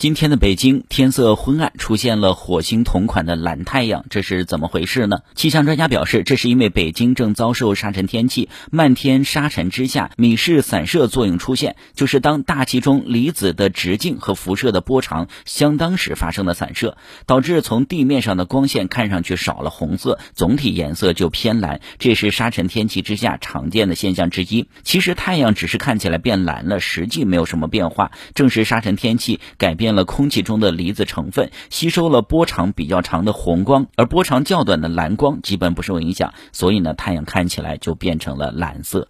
今天的北京天色昏暗，出现了火星同款的蓝太阳，这是怎么回事呢？气象专家表示，这是因为北京正遭受沙尘天气，漫天沙尘之下，米氏散射作用出现，就是当大气中离子的直径和辐射的波长相当时发生的散射，导致从地面上的光线看上去少了红色，总体颜色就偏蓝，这是沙尘天气之下常见的现象之一。其实太阳只是看起来变蓝了，实际没有什么变化，正是沙尘天气改变。了空气中的离子成分，吸收了波长比较长的红光，而波长较短的蓝光基本不受影响，所以呢，太阳看起来就变成了蓝色。